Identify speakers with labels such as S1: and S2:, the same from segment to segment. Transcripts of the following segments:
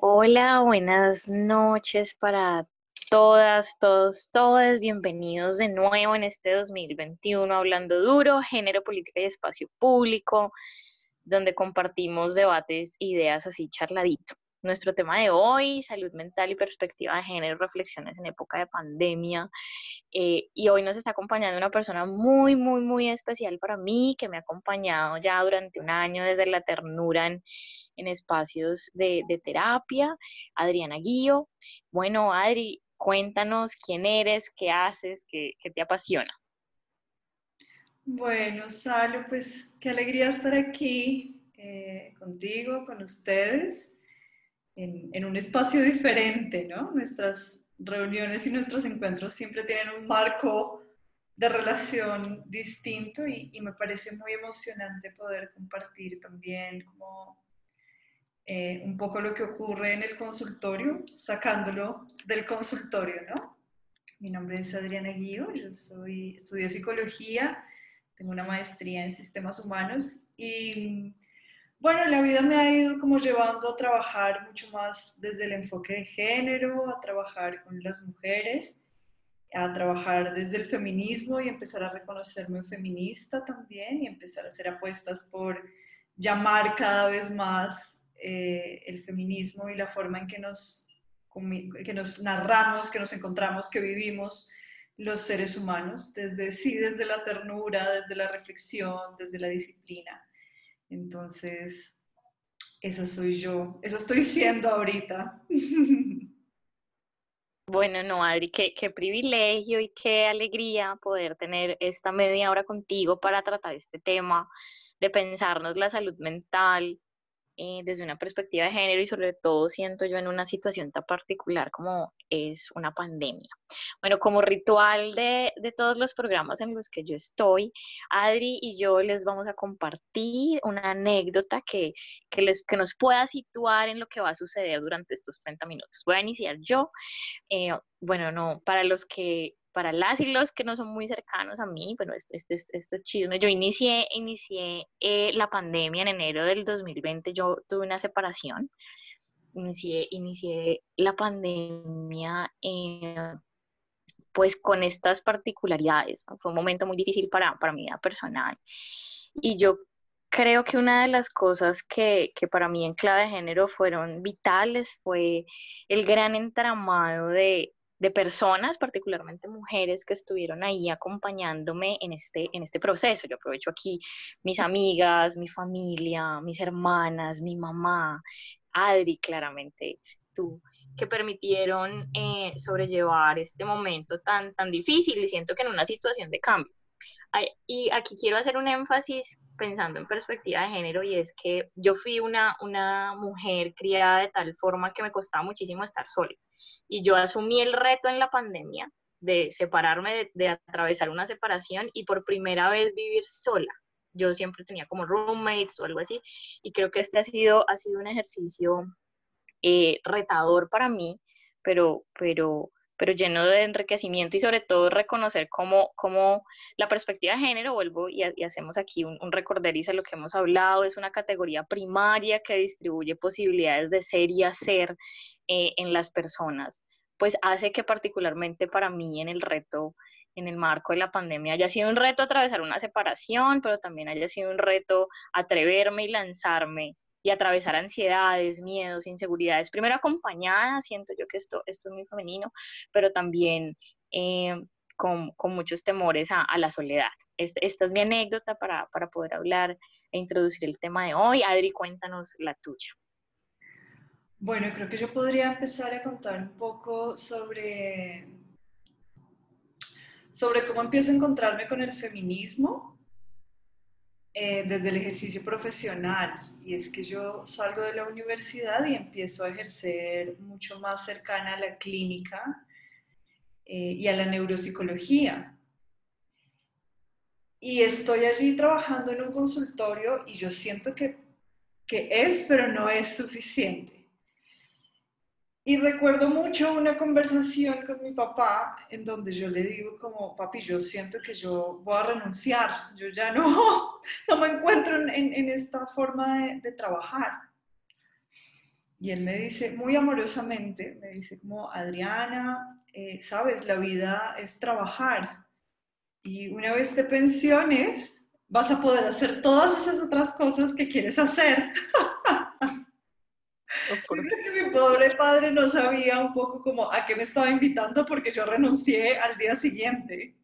S1: Hola, buenas noches para todas, todos, todas. Bienvenidos de nuevo en este 2021 Hablando Duro, Género, Política y Espacio Público, donde compartimos debates, ideas así charladito. Nuestro tema de hoy, salud mental y perspectiva de género, reflexiones en época de pandemia. Eh, y hoy nos está acompañando una persona muy, muy, muy especial para mí, que me ha acompañado ya durante un año desde la ternura en, en espacios de, terapia, Adriana Guío. Bueno, Adri, cuéntanos quién eres, qué haces, qué, qué te apasiona.
S2: Bueno, Salo, pues qué alegría estar aquí eh, contigo, con ustedes en, un espacio diferente, ¿no? Nuestras reuniones y nuestros encuentros siempre tienen un marco de relación distinto y, me parece muy emocionante poder compartir también como eh, un poco lo que ocurre en el consultorio, sacándolo del consultorio, ¿no? Mi nombre es Adriana Guío, yo soy, estudié psicología, tengo una maestría en sistemas humanos y bueno, la vida me ha ido como llevando a trabajar mucho más desde el enfoque de género, a trabajar con las mujeres, a trabajar desde el feminismo y empezar a reconocerme feminista también y empezar a hacer apuestas por llamar cada vez más eh, el feminismo y la forma en que nos, que nos narramos, que nos encontramos, que vivimos los seres humanos, desde sí, desde la ternura, desde la reflexión, desde la disciplina. Entonces, esa soy yo, eso estoy siendo ahorita.
S1: Bueno, no, Adri, qué, qué, privilegio y qué alegría poder tener esta media hora contigo para tratar este tema, de pensarnos la salud mental, eh, desde una perspectiva de género y sobre todo siento yo en una situación tan particular como es una pandemia. Bueno, como ritual de, de todos los programas en los que yo estoy, Adri y yo les vamos a compartir una anécdota que, que, les, que nos pueda situar en lo que va a suceder durante estos 30 minutos. Voy a iniciar yo. Eh, bueno, no, para los que para las y los que no son muy cercanos a mí, bueno, este, este, este es chisme, yo inicié, inicié eh, la pandemia en enero del 2020, yo tuve una separación, inicié, inicié la pandemia eh, pues con estas particularidades, fue un momento muy difícil para, para mi vida personal. Y yo creo que una de las cosas que, que para mí en clave de género fueron vitales fue el gran entramado de de personas, particularmente mujeres, que estuvieron ahí acompañándome en este, en este proceso. Yo aprovecho aquí mis amigas, mi familia, mis hermanas, mi mamá, Adri, claramente tú, que permitieron eh, sobrellevar este momento tan, tan difícil y siento que en una situación de cambio. Y aquí quiero hacer un énfasis pensando en perspectiva de género y es que yo fui una, una mujer criada de tal forma que me costaba muchísimo estar sola y yo asumí el reto en la pandemia de separarme, de, atravesar una separación y por primera vez vivir sola. Yo siempre tenía como roommates o algo así y creo que este ha sido, ha sido un ejercicio eh, retador para mí, pero, pero, pero lleno de enriquecimiento y sobre todo reconocer cómo, cómo la perspectiva de género, vuelvo y, hacemos aquí un, un recorderizo de lo que hemos hablado, es una categoría primaria que distribuye posibilidades de ser y hacer eh, en las personas, pues hace que particularmente para mí en el reto, en el marco de la pandemia, haya sido un reto atravesar una separación, pero también haya sido un reto atreverme y lanzarme y atravesar ansiedades, miedos, inseguridades, primero acompañada, siento yo que esto, esto es muy femenino, pero también eh, con, con, muchos temores a, la soledad. esta es mi anécdota para, para poder hablar e introducir el tema de hoy. Adri, cuéntanos la tuya.
S2: Bueno, creo que yo podría empezar a contar un poco sobre, sobre cómo empiezo a encontrarme con el feminismo eh, desde el ejercicio profesional. Y es que yo salgo de la universidad y empiezo a ejercer mucho más cercana a la clínica eh, y a la neuropsicología. Y estoy allí trabajando en un consultorio y yo siento que, que es, pero no es suficiente y recuerdo mucho una conversación con mi papá en donde yo le digo como, papi, yo siento que yo voy a renunciar, yo ya no, no me encuentro en, en esta forma de, de, trabajar. Y él me dice, muy amorosamente, me dice como, Adriana, eh, sabes, la vida es trabajar. Y una vez te pensiones, vas a poder hacer todas esas otras cosas que quieres hacer. creo que mi pobre padre no sabía un poco como a qué me estaba invitando porque yo renuncié al día siguiente.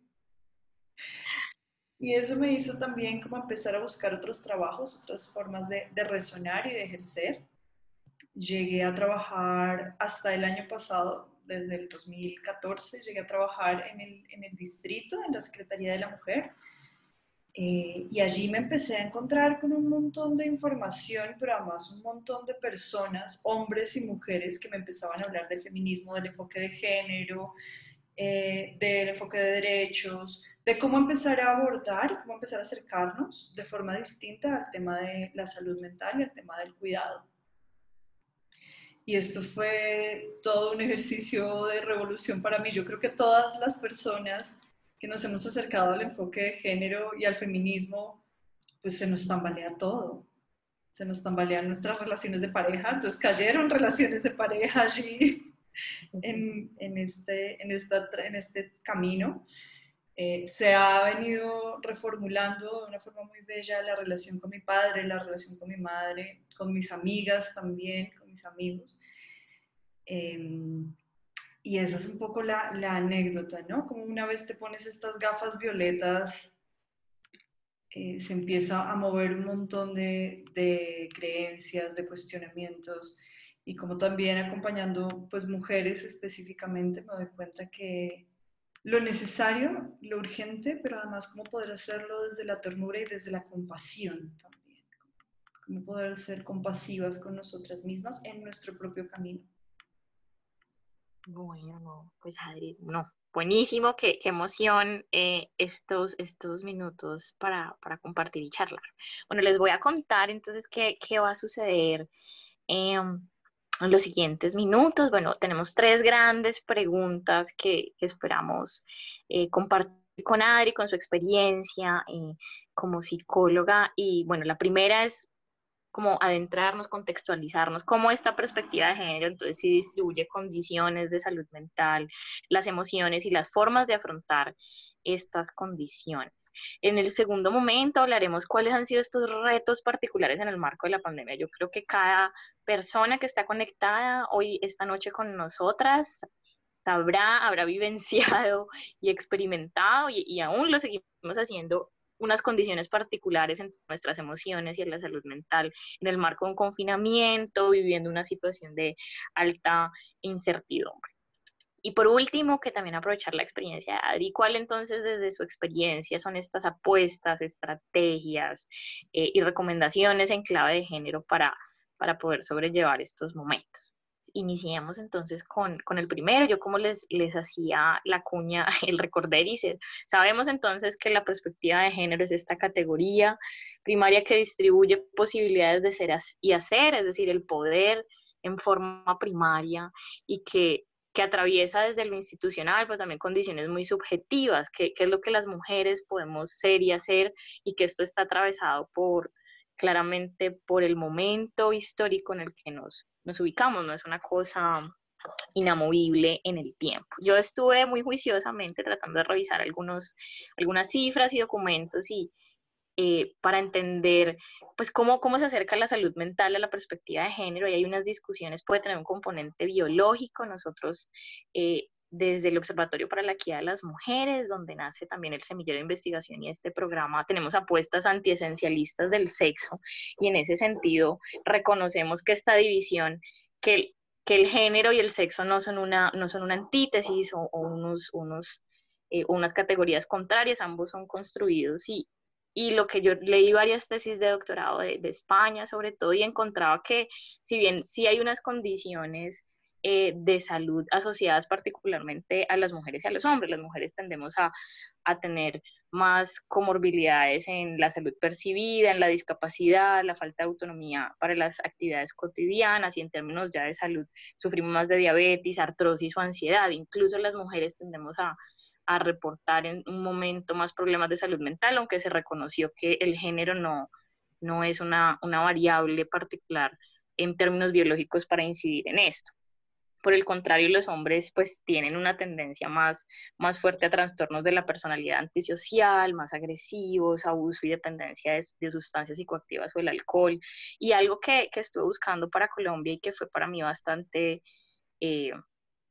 S2: Y eso me hizo también como empezar a buscar otros trabajos, otras formas de, de resonar y de ejercer. Llegué a trabajar hasta el año pasado, desde el 2014, llegué a trabajar en el, en el distrito, en la Secretaría de la Mujer. Eh, y allí me empecé a encontrar con un montón de información, pero además un montón de personas, hombres y mujeres, que me empezaban a hablar del feminismo, del enfoque de género, eh, del enfoque de derechos, de cómo empezar a abordar, cómo empezar a acercarnos de forma distinta al tema de la salud mental y al tema del cuidado. Y esto fue todo un ejercicio de revolución para mí. Yo creo que todas las personas que nos hemos acercado al enfoque de género y al feminismo, pues se nos tambalea todo. Se nos tambalean nuestras relaciones de pareja. Entonces cayeron relaciones de pareja allí en, en este, en, esta, en este camino. Eh, se ha venido reformulando de una forma muy bella la relación con mi padre, la relación con mi madre, con mis amigas también, con mis amigos. Em, y esa es un poco la, la, anécdota, ¿no? Como una vez te pones estas gafas violetas, eh, se empieza a mover un montón de, de, creencias, de cuestionamientos, y como también acompañando pues mujeres específicamente, me doy cuenta que lo necesario, lo urgente, pero además cómo poder hacerlo desde la ternura y desde la compasión también. Cómo poder ser compasivas con nosotras mismas en nuestro propio camino.
S1: Bueno, pues Adri, no, buenísimo, qué, emoción eh, estos, minutos para, compartir y charlar. Bueno, les voy a contar entonces qué, va a suceder. En los siguientes minutos. Bueno, tenemos tres grandes preguntas que, esperamos eh, compartir con Adri, con su experiencia eh, como psicóloga. Y bueno, la primera es como adentrarnos, contextualizarnos, cómo esta perspectiva de género entonces sí distribuye condiciones de salud mental, las emociones y las formas de afrontar estas condiciones. En el segundo momento hablaremos cuáles han sido estos retos particulares en el marco de la pandemia. Yo creo que cada persona que está conectada hoy, esta noche con nosotras, sabrá, habrá vivenciado y experimentado y, y aún lo seguimos haciendo unas condiciones particulares en nuestras emociones y en la salud mental en el marco de un confinamiento, viviendo una situación de alta incertidumbre. Y por último, que también aprovechar la experiencia de Adri, ¿cuál entonces desde su experiencia son estas apuestas, estrategias eh, y recomendaciones en clave de género para, para poder sobrellevar estos momentos? Iniciemos entonces con, con, el primero. Yo como les, les hacía la cuña, el recordé, dice, sabemos entonces que la perspectiva de género es esta categoría primaria que distribuye posibilidades de ser y hacer, es decir, el poder en forma primaria y que que atraviesa desde lo institucional, pero también condiciones muy subjetivas, que, es lo que las mujeres podemos ser y hacer, y que esto está atravesado por claramente por el momento histórico en el que nos, nos ubicamos, no es una cosa inamovible en el tiempo. Yo estuve muy juiciosamente tratando de revisar algunos, algunas cifras y documentos y, eh, para entender pues cómo, cómo se acerca la salud mental a la perspectiva de género y hay unas discusiones, puede tener un componente biológico, nosotros eh, desde el Observatorio para la Equidad de las Mujeres, donde nace también el semillero de investigación y este programa, tenemos apuestas antiesencialistas del sexo y en ese sentido reconocemos que esta división, que, el género y el sexo no son una, no son una antítesis o, unos, unos eh, unas categorías contrarias, ambos son construidos y, y lo que yo leí varias tesis de doctorado de, España sobre todo y encontraba que si bien sí hay unas condiciones eh, de salud asociadas particularmente a las mujeres y a los hombres, las mujeres tendemos a, a tener más comorbilidades en la salud percibida, en la discapacidad, la falta de autonomía para las actividades cotidianas y en términos ya de salud sufrimos más de diabetes, artrosis o ansiedad. Incluso las mujeres tendemos a a reportar en un momento más problemas de salud mental, aunque se reconoció que el género no, no es una, una variable particular en términos biológicos para incidir en esto. Por el contrario, los hombres pues tienen una tendencia más, más fuerte a trastornos de la personalidad antisocial, más agresivos, abuso y dependencia de, sustancias psicoactivas o el alcohol. Y algo que, que, estuve buscando para Colombia y que fue para mí bastante... Eh,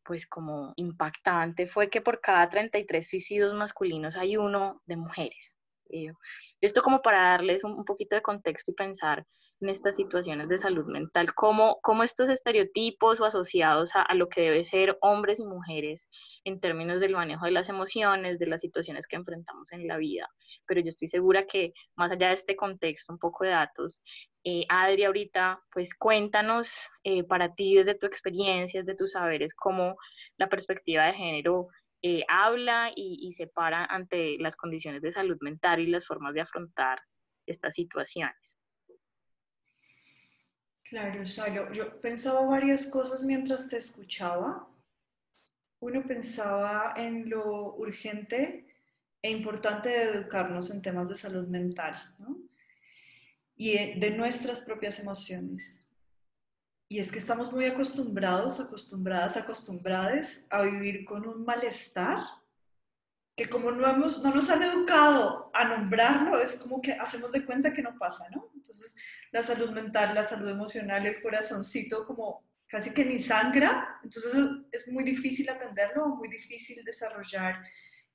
S1: pues como impactante fue que por cada 33 suicidios masculinos hay uno de mujeres. Eh, esto como para darles un, poquito de contexto y pensar en estas situaciones de salud mental, cómo, cómo estos estereotipos o asociados a, lo que debe ser hombres y mujeres en términos del manejo de las emociones, de las situaciones que enfrentamos en la vida. Pero yo estoy segura que más allá de este contexto, un poco de datos, eh, Adri, ahorita, pues cuéntanos eh, para ti desde tu experiencia, desde tus saberes, cómo la perspectiva de género eh, habla y, y, se para ante las condiciones de salud mental y las formas de afrontar estas situaciones.
S2: Claro, Salo. Yo pensaba varias cosas mientras te escuchaba. Uno pensaba en lo urgente e importante de educarnos en temas de salud mental ¿no? y de nuestras propias emociones. Y es que estamos muy acostumbrados, acostumbradas, acostumbradas a vivir con un malestar que como no, hemos, no nos han educado a nombrarlo, es como que hacemos de cuenta que no pasa, ¿no? Entonces, la salud mental, la salud emocional, el corazoncito como casi que ni sangra, entonces es muy difícil atenderlo, muy difícil desarrollar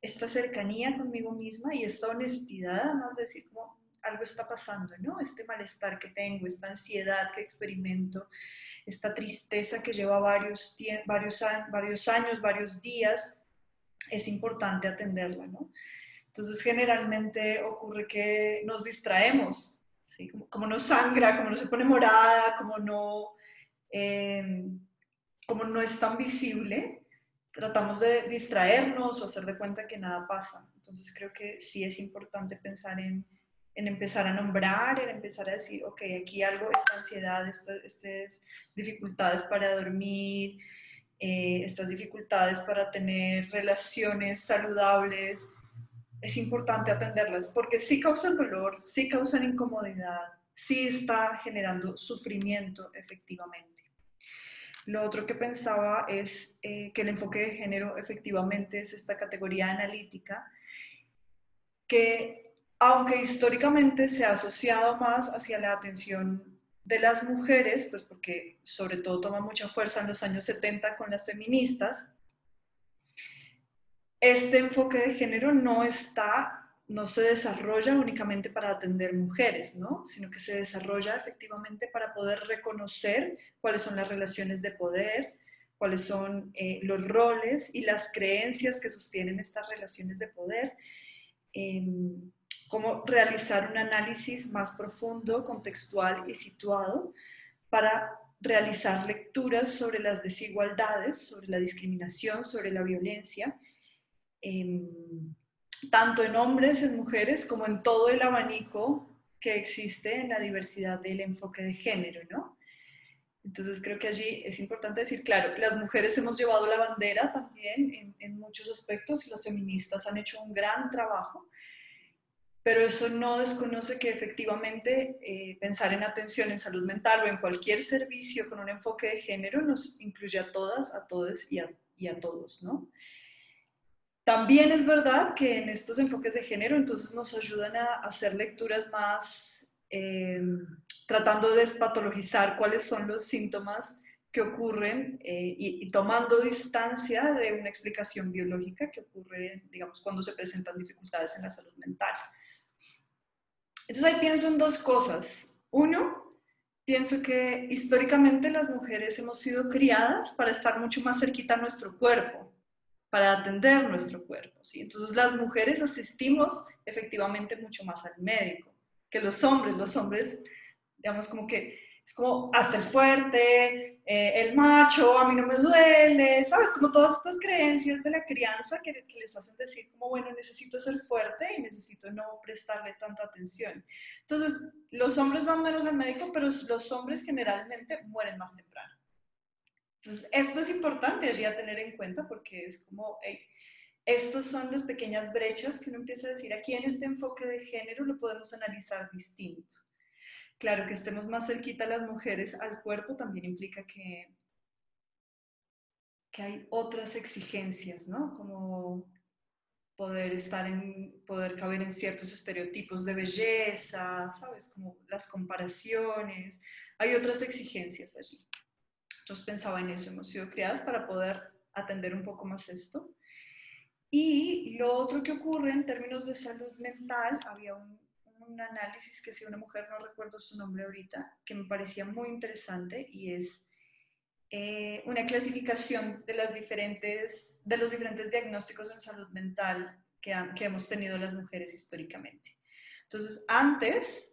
S2: esta cercanía conmigo misma y esta honestidad, además de decir como algo está pasando, ¿no? Este malestar que tengo, esta ansiedad que experimento, esta tristeza que lleva varios, varios, varios años, varios días, es importante atenderla, ¿no? Entonces generalmente ocurre que nos distraemos, ¿sí? como, no sangra, como no se pone morada, como no, em, como no es tan visible, tratamos de distraernos o hacer de cuenta que nada pasa. Entonces creo que sí es importante pensar en, en empezar a nombrar, en empezar a decir, ok, aquí algo, esta ansiedad, estas dificultades para dormir, eh, estas dificultades para tener relaciones saludables, es importante atenderlas porque sí causan dolor, sí causan incomodidad, sí está generando sufrimiento efectivamente. Lo otro que pensaba es eh, que el enfoque de género efectivamente es esta categoría analítica que aunque históricamente se ha asociado más hacia la atención de las mujeres, pues porque sobre todo toma mucha fuerza en los años 70 con las feministas, este enfoque de género no está, no se desarrolla únicamente para atender mujeres, ¿no? Sino que se desarrolla efectivamente para poder reconocer cuáles son las relaciones de poder, cuáles son eh, los roles y las creencias que sostienen estas relaciones de poder. Em, cómo realizar un análisis más profundo, contextual y situado para realizar lecturas sobre las desigualdades, sobre la discriminación, sobre la violencia, em, tanto en hombres, en mujeres, como en todo el abanico que existe en la diversidad del enfoque de género, ¿no? Entonces creo que allí es importante decir, claro, las mujeres hemos llevado la bandera también en, muchos aspectos, las feministas han hecho un gran trabajo, pero eso no desconoce que efectivamente eh, pensar en atención en salud mental o en cualquier servicio con un enfoque de género nos incluye a todas, a todos y a, y a todos, ¿no? También es verdad que en estos enfoques de género entonces nos ayudan a hacer lecturas más eh, tratando de despatologizar cuáles son los síntomas que ocurren eh, y, y, tomando distancia de una explicación biológica que ocurre, digamos, cuando se presentan dificultades en la salud mental. Entonces ahí pienso en dos cosas. Uno, pienso que históricamente las mujeres hemos sido criadas para estar mucho más cerquita a nuestro cuerpo, para atender nuestro cuerpo. ¿sí? Entonces las mujeres asistimos efectivamente mucho más al médico que los hombres. Los hombres, digamos, como que es como hasta el fuerte, eh, el macho, a mí no me duele, ¿sabes? Como todas estas creencias de la crianza que, que, les hacen decir como, bueno, necesito ser fuerte y necesito no prestarle tanta atención. Entonces, los hombres van menos al médico, pero los hombres generalmente mueren más temprano. Entonces, esto es importante allí a tener en cuenta porque es como, hey, estos son las pequeñas brechas que uno empieza a decir, aquí en este enfoque de género lo podemos analizar distinto. claro, que estemos más cerquita las mujeres al cuerpo también implica que, que hay otras exigencias, ¿no? Como poder estar en, poder caber en ciertos estereotipos de belleza, ¿sabes? Como las comparaciones. Hay otras exigencias allí. Entonces pensaba en eso, hemos sido criadas para poder atender un poco más esto. Y lo otro que ocurre en términos de salud mental, había un, análisis que hacía una mujer, no recuerdo su nombre ahorita, que me parecía muy interesante y es eh, una clasificación de, las diferentes, de los diferentes diagnósticos en salud mental que, que hemos tenido las mujeres históricamente. Entonces, antes,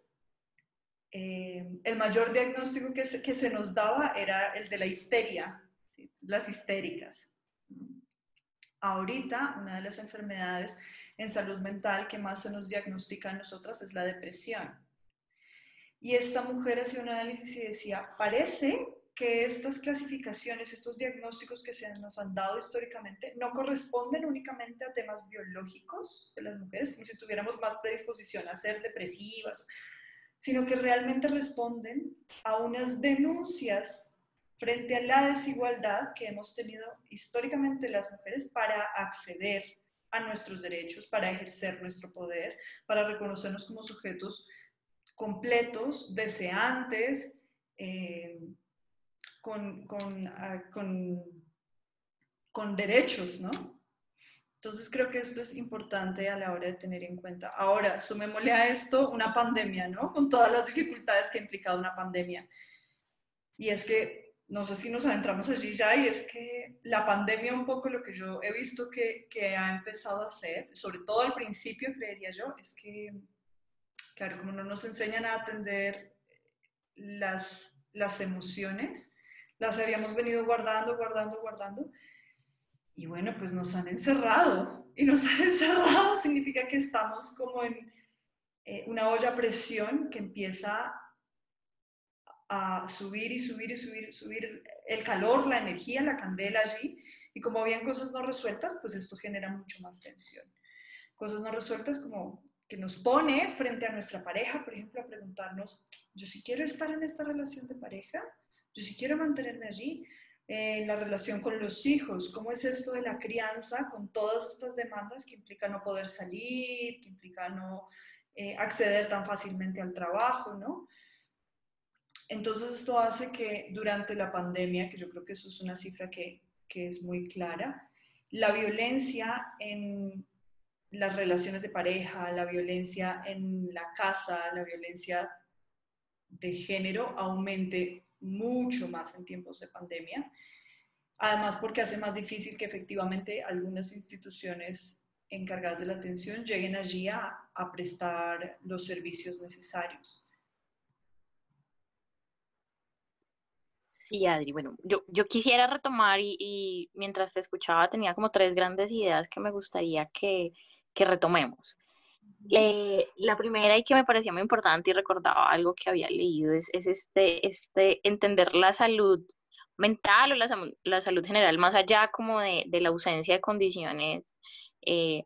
S2: eh, el mayor diagnóstico que se, que se, nos daba era el de la histeria, las histéricas. Ahorita, una de las enfermedades en salud mental que más se nos diagnostica a nosotras es la depresión. Y esta mujer hacía un análisis y decía, parece que estas clasificaciones, estos diagnósticos que se nos han dado históricamente, no corresponden únicamente a temas biológicos de las mujeres, como si tuviéramos más predisposición a ser depresivas, sino que realmente responden a unas denuncias frente a la desigualdad que hemos tenido históricamente las mujeres para acceder a nuestros derechos, para ejercer nuestro poder, para reconocernos como sujetos completos, deseantes, eh, Ah, con, con, derechos, ¿no? Entonces creo que esto es importante a la hora de tener en cuenta. Ahora, sumémosle a esto una pandemia, ¿no? Con todas las dificultades que ha implicado una pandemia. Y es que, no sé si nos adentramos allí ya, y es que la pandemia un poco lo que yo he visto que, que ha empezado a hacer, sobre todo al principio, creería yo, es que, claro, como no nos enseñan a atender las, las emociones, las habíamos venido guardando, guardando, guardando. Y bueno, pues nos han encerrado. Y nos han encerrado significa que estamos como en eh, una olla presión que empieza a subir y subir y subir, subir el calor, la energía, la candela allí. Y como habían cosas no resueltas, pues esto genera mucho más tensión. Cosas no resueltas como que nos pone frente a nuestra pareja, por ejemplo, a preguntarnos, yo si quiero estar en esta relación de pareja, yo si quiero mantenerme allí, en la relación con los hijos, cómo es esto de la crianza con todas estas demandas que implica no poder salir, que implica no eh, acceder tan fácilmente al trabajo, ¿no? Entonces esto hace que durante la pandemia, que yo creo que eso es una cifra que, que es muy clara, la violencia en las relaciones de pareja, la violencia en la casa, la violencia de género aumente mucho más en tiempos de pandemia. Además, porque hace más difícil que efectivamente algunas instituciones encargadas de la atención lleguen allí a, prestar los servicios necesarios.
S1: Sí, Adri, bueno, yo, yo quisiera retomar y, mientras te escuchaba tenía como tres grandes ideas que me gustaría que, que retomemos. Eh, la primera y que me parecía muy importante y recordaba algo que había leído es, es este, este entender la salud mental o la, la salud general más allá como de, de la ausencia de condiciones eh,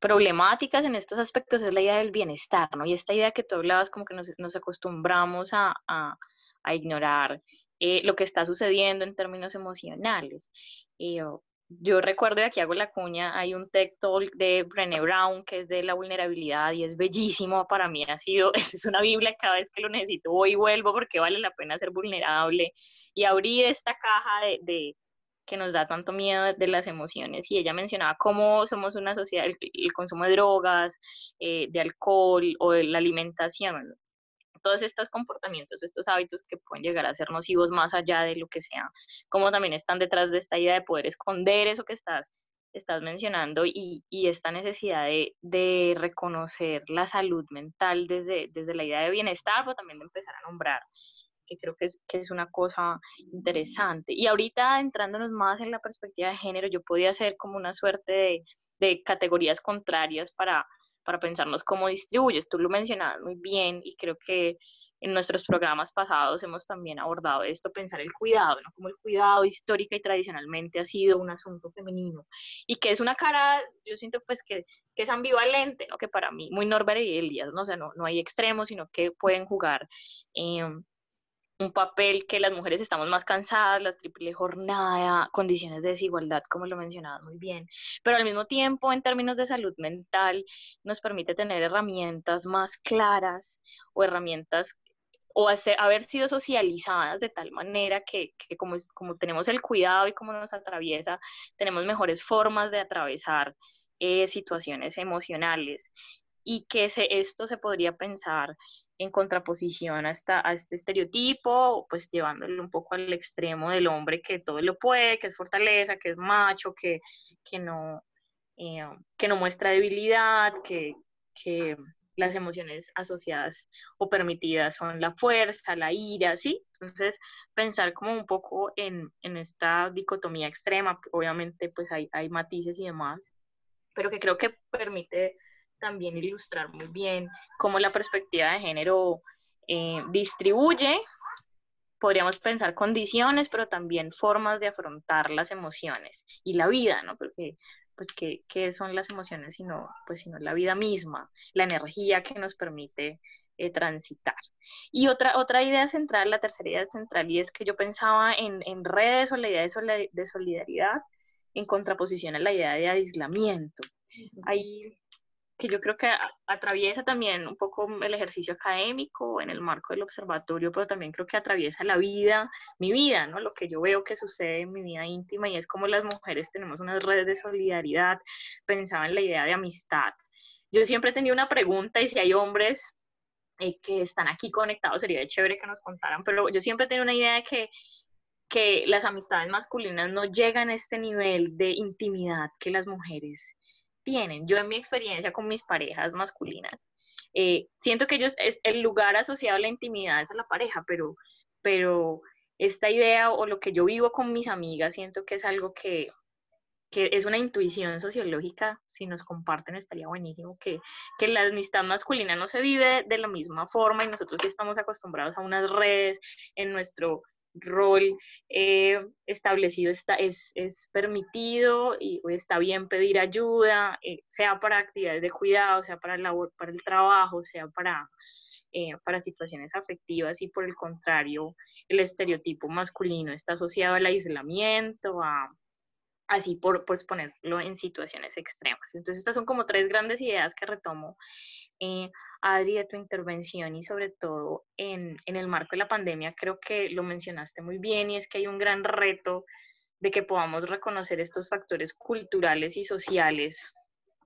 S1: problemáticas en estos aspectos es la idea del bienestar, ¿no? Y esta idea que tú hablabas como que nos, nos acostumbramos a, a, a ignorar eh, lo que está sucediendo en términos emocionales. Y yo recuerdo, y aquí hago la cuña, hay un TED Talk de Brené Brown que es de la vulnerabilidad y es bellísimo. Para mí ha sido, es una Biblia, cada vez que lo necesito voy y vuelvo porque vale la pena ser vulnerable y abrir esta caja de, que nos da tanto miedo de las emociones. Y ella mencionaba cómo somos una sociedad, el, consumo de drogas, eh, de alcohol o de la alimentación, todos estos comportamientos, estos hábitos que pueden llegar a ser nocivos más allá de lo que sea, como también están detrás de esta idea de poder esconder eso que estás, estás mencionando y, y esta necesidad de, de, reconocer la salud mental desde, desde la idea de bienestar, pero también de empezar a nombrar que creo que es, que es una cosa interesante. Y ahorita entrándonos más en la perspectiva de género, yo podía hacer como una suerte de, de categorías contrarias para, para pensarnos cómo distribuyes. Tú lo mencionabas muy bien y creo que, en nuestros programas pasados hemos también abordado esto, pensar el cuidado, ¿no? Como el cuidado histórica y tradicionalmente ha sido un asunto femenino y que es una cara, yo siento pues que, que es ambivalente, ¿no? Que para mí, muy Norbert y Elias, ¿no? O sea, no, no hay extremos, sino que pueden jugar eh, un papel que las mujeres estamos más cansadas, la triple jornada, condiciones de desigualdad, como lo mencionaba muy bien, pero al mismo tiempo, en términos de salud mental, nos permite tener herramientas más claras o herramientas o haber sido socializadas de tal manera que, como, como, tenemos el cuidado y como nos atraviesa, tenemos mejores formas de atravesar eh, situaciones emocionales y que esto se podría pensar en contraposición a, a este estereotipo, pues llevándolo un poco al extremo del hombre que todo lo puede, que es fortaleza, que es macho, que, que, no, eh, que no muestra debilidad, que, que las emociones asociadas o permitidas son la fuerza, la ira, ¿sí? Entonces, pensar como un poco en, en esta dicotomía extrema, obviamente pues hay, hay matices y demás, pero que creo que permite también ilustrar muy bien cómo la perspectiva de género eh, distribuye, podríamos pensar condiciones, pero también formas de afrontar las emociones y la vida, ¿no? Porque, pues, ¿qué, qué son las emociones sino, pues, sino la vida misma, la energía que nos permite eh, transitar. Y otra, otra idea central, la tercera idea central, y es que yo pensaba en, en redes o la idea de, solidaridad en contraposición a la idea de aislamiento. Hay que yo creo que atraviesa también un poco el ejercicio académico en el marco del observatorio, pero también creo que atraviesa la vida, mi vida, ¿no? Lo que yo veo que sucede en mi vida íntima y es como las mujeres tenemos unas redes de solidaridad, pensaba en la idea de amistad. Yo siempre he tenido una pregunta y si hay hombres eh, que están aquí conectados, sería chévere que nos contaran, pero yo siempre he tenido una idea de que que las amistades masculinas no llegan a este nivel de intimidad que las mujeres tienen. Yo en mi experiencia con mis parejas masculinas, eh, siento que ellos, es el lugar asociado a la intimidad es a la pareja, pero, pero esta idea o lo que yo vivo con mis amigas, siento que es algo que, que es una intuición sociológica, si nos comparten estaría buenísimo, que, que la amistad masculina no se vive de la misma forma y nosotros sí estamos acostumbrados a unas redes en nuestro rol eh, establecido está, es, es, permitido y está bien pedir ayuda, eh, sea para actividades de cuidado, sea para el, labor, para el trabajo, sea para, eh, para situaciones afectivas y por el contrario, el estereotipo masculino está asociado al aislamiento, a, así por pues ponerlo en situaciones extremas. Entonces estas son como tres grandes ideas que retomo eh, Adri, de tu intervención y sobre todo en, en, el marco de la pandemia, creo que lo mencionaste muy bien y es que hay un gran reto de que podamos reconocer estos factores culturales y sociales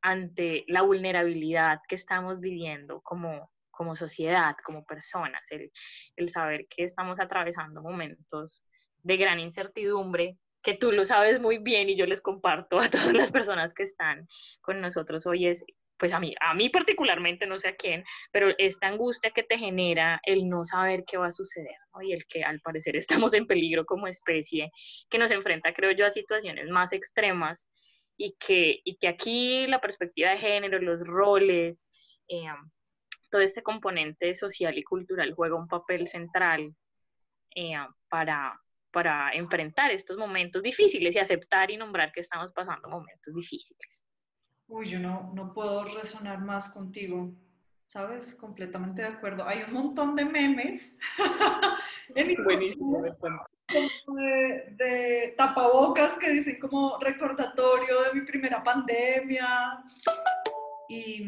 S1: ante la vulnerabilidad que estamos viviendo como, como sociedad, como personas, el, el saber que estamos atravesando momentos de gran incertidumbre, que tú lo sabes muy bien y yo les comparto a todas las personas que están con nosotros. Hoy, es pues a mí, a mí particularmente, no sé a quién, pero esta angustia que te genera el no saber qué va a suceder, y el que al parecer estamos en peligro como especie, que nos enfrenta, creo yo, a situaciones más extremas y que, y que aquí la perspectiva de género, los roles, eh, todo este componente social y cultural juega un papel central eh, para, para enfrentar estos momentos difíciles y aceptar y nombrar que estamos pasando momentos difíciles.
S2: Uy, yo no, no puedo resonar más contigo, ¿sabes? Completamente de acuerdo. Hay un montón de memes Buenísimo, de, de, tapabocas que dicen como recordatorio de mi primera pandemia. Y,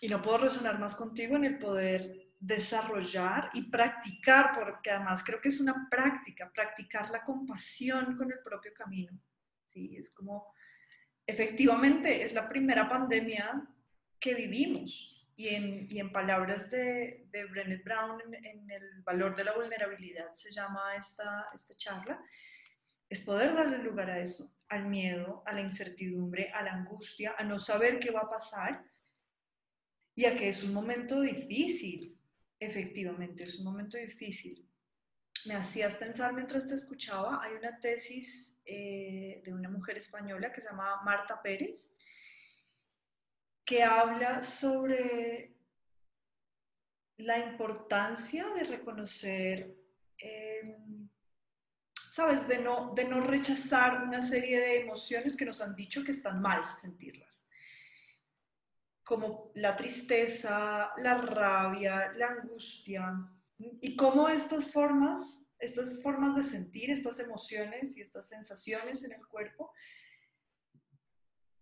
S2: y no puedo resonar más contigo en el poder desarrollar y practicar, porque además creo que es una práctica, practicar la compasión con el propio camino. Sí, es como efectivamente es la primera pandemia que vivimos. Y en, palabras de, de Brené Brown, en, el valor de la vulnerabilidad se llama esta, esta charla, es poder darle lugar a eso, al miedo, a la incertidumbre, a la angustia, a no saber qué va a pasar y a que es un momento difícil, efectivamente, es un momento difícil me hacías pensar mientras te escuchaba, hay una tesis eh, de una mujer española que se llama Marta Pérez, que habla sobre la importancia de reconocer, em, ¿sabes? De no, de no rechazar una serie de emociones que nos han dicho que están mal sentirlas. Como la tristeza, la rabia, la angustia. Y cómo estas formas, estas formas de sentir, estas emociones y estas sensaciones en el cuerpo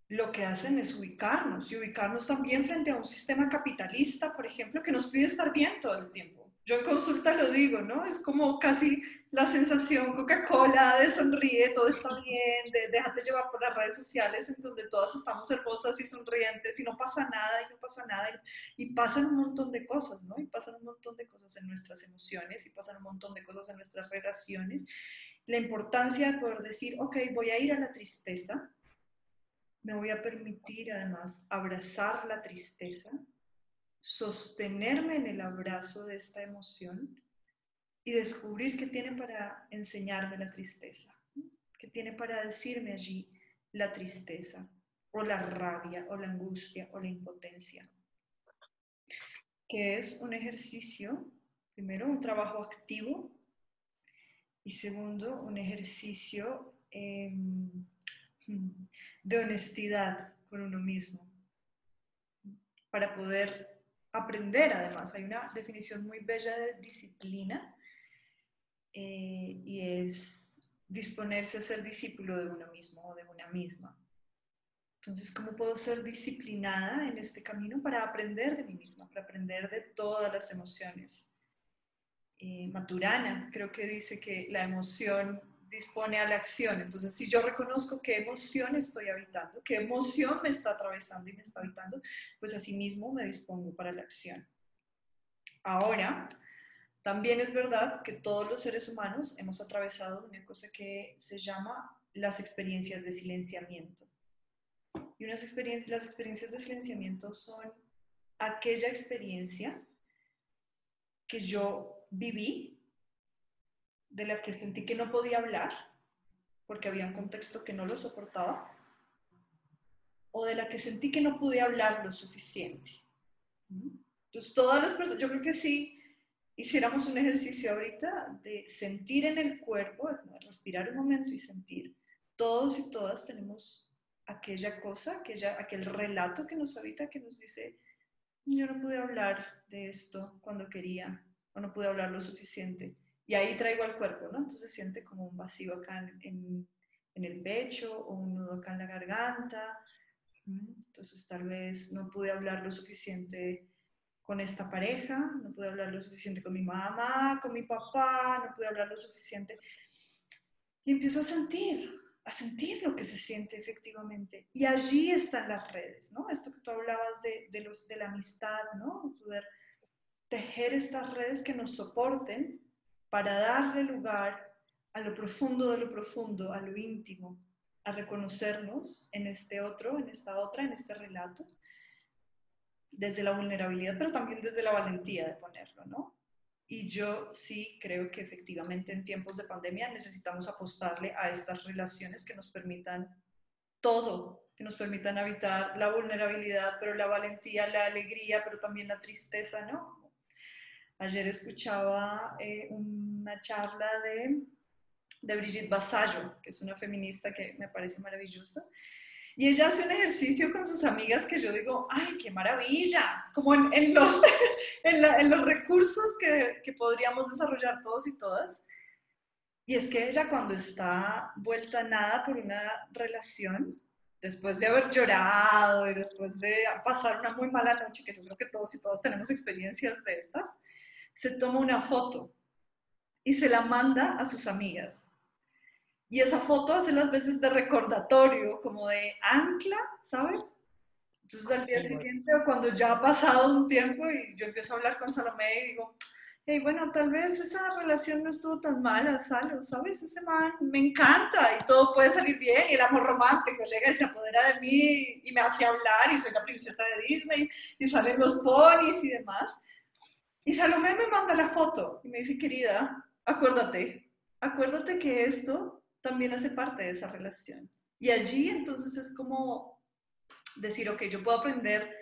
S2: lo que hacen es ubicarnos y ubicarnos también frente a un sistema capitalista, por ejemplo, que nos pide estar bien todo el tiempo. Yo en consulta lo digo, ¿no? Es como casi la sensación Coca-Cola de sonríe, todo está bien, de déjate llevar por las redes sociales en donde todas estamos hermosas y sonrientes y no pasa nada y no pasa nada y, y pasan un montón de cosas, ¿no? Y pasan un montón de cosas en nuestras emociones y pasan un montón de cosas en nuestras relaciones. La importancia de poder decir, ok, voy a ir a la tristeza, me voy a permitir además abrazar la tristeza, sostenerme en el abrazo de esta emoción y descubrir qué tiene para enseñarme la tristeza, qué tiene para decirme allí la tristeza o la rabia o la angustia o la impotencia, que es un ejercicio, primero, un trabajo activo y segundo, un ejercicio... Eh, de honestidad con uno mismo, para poder aprender además. Hay una definición muy bella de disciplina eh, y es disponerse a ser discípulo de uno mismo o de una misma. Entonces, ¿cómo puedo ser disciplinada en este camino para aprender de mí misma, para aprender de todas las emociones? Eh, Maturana creo que dice que la emoción dispone a la acción. Entonces, si yo reconozco qué emoción estoy habitando, qué emoción me está atravesando y me está habitando, pues así mismo me dispongo para la acción. Ahora, también es verdad que todos los seres humanos hemos atravesado una cosa que se llama las experiencias de silenciamiento. Y unas experiencias, las experiencias de silenciamiento son aquella experiencia que yo viví de la que sentí que no podía hablar, porque había un contexto que no lo soportaba, o de la que sentí que no pude hablar lo suficiente. Entonces, todas las personas, yo creo que si hiciéramos un ejercicio ahorita de sentir en el cuerpo, respirar un momento y sentir, todos y todas tenemos aquella cosa, aquella, aquel relato que nos habita, que nos dice, yo no pude hablar de esto cuando quería, o no pude hablar lo suficiente. Y ahí traigo al cuerpo, ¿no? Entonces siente como un vacío acá en, en, el pecho o un nudo acá en la garganta. Entonces tal vez no pude hablar lo suficiente con esta pareja, no pude hablar lo suficiente con mi mamá, con mi papá, no pude hablar lo suficiente. Y empiezo a sentir, a sentir lo que se siente efectivamente. Y allí están las redes, ¿no? Esto que tú hablabas de, de, los, de la amistad, ¿no? Poder tejer estas redes que nos soporten para darle lugar a lo profundo de lo profundo, a lo íntimo, a reconocernos en este otro, en esta otra, en este relato, desde la vulnerabilidad, pero también desde la valentía de ponerlo, ¿no? Y yo sí creo que efectivamente en tiempos de pandemia necesitamos apostarle a estas relaciones que nos permitan todo, que nos permitan habitar la vulnerabilidad, pero la valentía, la alegría, pero también la tristeza, ¿no? Ayer escuchaba eh, una charla de, de Brigitte Basallo, que es una feminista que me parece maravillosa. Y ella hace un ejercicio con sus amigas que yo digo, ¡ay, qué maravilla! Como en, los, en, los recursos que, que, podríamos desarrollar todos y todas. Y es que ella cuando está vuelta nada por una relación, después de haber llorado y después de pasar una muy mala noche, que yo creo que todos y todas tenemos experiencias de estas, se toma una foto y se la manda a sus amigas. Y esa foto hace las veces de recordatorio, como de ancla, ¿sabes? Entonces al día siguiente, o cuando ya ha pasado un tiempo y yo empiezo a hablar con Salomé y digo, hey, bueno, tal vez esa relación no estuvo tan mala, Salo, ¿sabes? Ese man me encanta y todo puede salir bien y el amor romántico llega y se apodera de mí y me hace hablar y soy la princesa de Disney y salen los ponis y demás. Y Salomé me manda la foto y me dice, querida, acuérdate, acuérdate que esto también hace parte de esa relación. Y allí entonces es como decir, ok, yo puedo aprender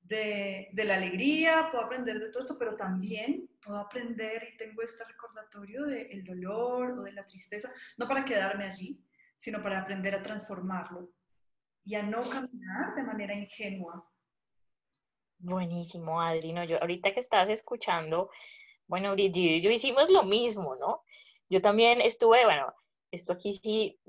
S2: de, de, la alegría, puedo aprender de todo esto, pero también puedo aprender y tengo este recordatorio del dolor o de la tristeza, no para quedarme allí, sino para aprender a transformarlo y a no caminar de manera ingenua.
S1: Buenísimo, Adri. yo ahorita que estás escuchando, bueno, Brigitte y yo hicimos lo mismo, ¿no? Yo también estuve, bueno, esto aquí sí,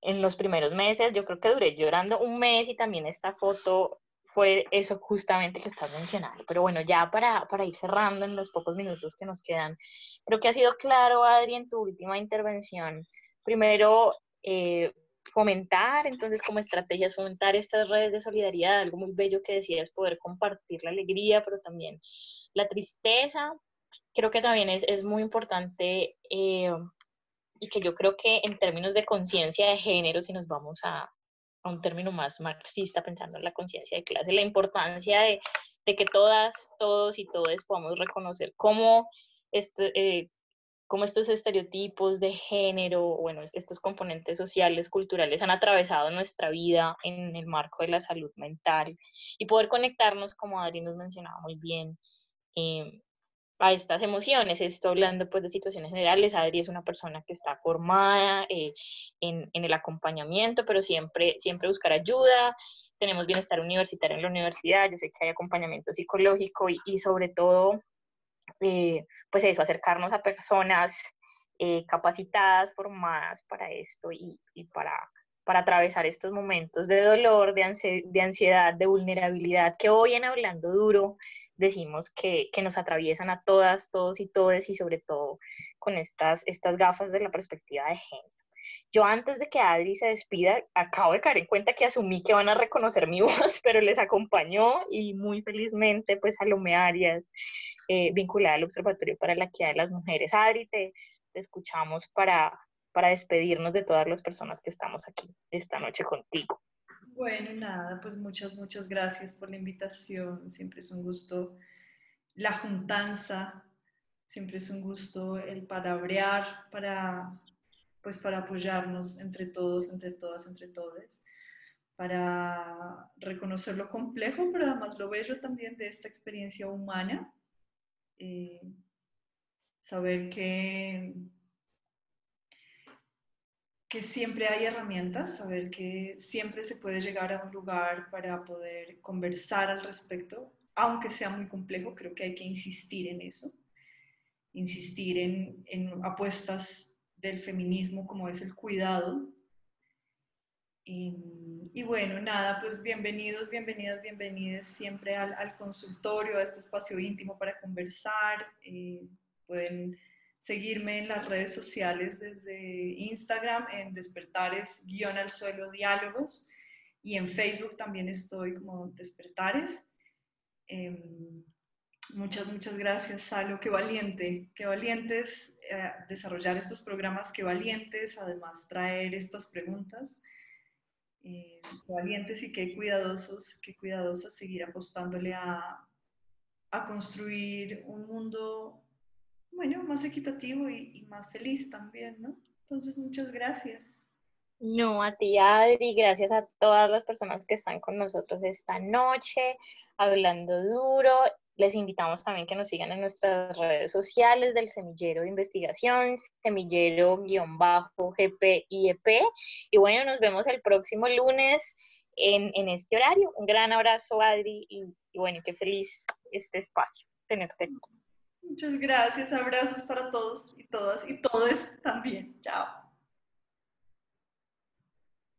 S1: en los primeros meses, yo creo que duré llorando un mes y también esta foto fue eso justamente que estás mencionando. Pero bueno, ya para, para ir cerrando en los pocos minutos que nos quedan, creo que ha sido claro, Adri, en tu última intervención. Primero, eh, fomentar, entonces como estrategia, fomentar estas redes de solidaridad, algo muy bello que decías, poder compartir la alegría, pero también la tristeza. Creo que también es, es muy importante eh, y que yo creo que en términos de conciencia de género, si nos vamos a, a, un término más marxista, pensando en la conciencia de clase, la importancia de, de, que todas, todos y todes podamos reconocer cómo esto, eh, cómo estos estereotipos de género, bueno, estos componentes sociales, culturales han atravesado nuestra vida en el marco de la salud mental y poder conectarnos, como Adri nos mencionaba muy bien, eh, a estas emociones. Estoy hablando pues de situaciones generales. Adri es una persona que está formada eh, en, el acompañamiento, pero siempre, siempre buscar ayuda. Tenemos bienestar universitario en la universidad. Yo sé que hay acompañamiento psicológico y, y sobre todo eh, pues eso, acercarnos a personas eh, capacitadas, formadas para esto y, y, para, para atravesar estos momentos de dolor, de ansiedad, de vulnerabilidad, que hoy en Hablando Duro decimos que, que, nos atraviesan a todas, todos y todes y sobre todo con estas, estas gafas de la perspectiva de género. Yo antes de que Adri se despida, acabo de caer en cuenta que asumí que van a reconocer mi voz, pero les acompañó y muy felizmente pues Salome Arias, eh, vinculada al Observatorio para la Equidad de las Mujeres. Adri, te, te escuchamos para, para despedirnos de todas las personas que estamos aquí esta noche contigo.
S2: Bueno, nada, pues muchas, muchas gracias por la invitación. Siempre es un gusto la juntanza, siempre es un gusto el palabrear para pues para apoyarnos entre todos, entre todas, entre todos, para reconocer lo complejo, pero además lo bello también de esta experiencia humana, eh, saber que, que siempre hay herramientas, saber que siempre se puede llegar a un lugar para poder conversar al respecto, aunque sea muy complejo, creo que hay que insistir en eso, insistir en, en apuestas del feminismo como es el cuidado. Y, bueno, nada, pues bienvenidos, bienvenidas, bienvenidas siempre al, consultorio, a este espacio íntimo para conversar. Eh, pueden seguirme en las redes sociales desde Instagram en despertares guion al suelo diálogos y en Facebook también estoy como despertares. Em, muchas, muchas gracias, Salo. Qué valiente, qué valientes eh, desarrollar estos programas, que valientes, además traer estas preguntas, eh, valientes y qué cuidadosos, qué cuidadosos seguir apostándole a, a construir un mundo, bueno, más equitativo y, más feliz también, ¿no? Entonces, muchas gracias.
S1: No, a ti, Adri, gracias a todas las personas que están con nosotros esta noche, hablando duro les invitamos también que nos sigan en nuestras redes sociales del Semillero de Investigación, semillero-GPIEP. Y bueno, nos vemos el próximo lunes en, este horario. Un gran abrazo, Adri, y, y bueno, qué feliz este espacio tenerte aquí.
S2: Muchas gracias, abrazos para todos y todas y todos también. Chao.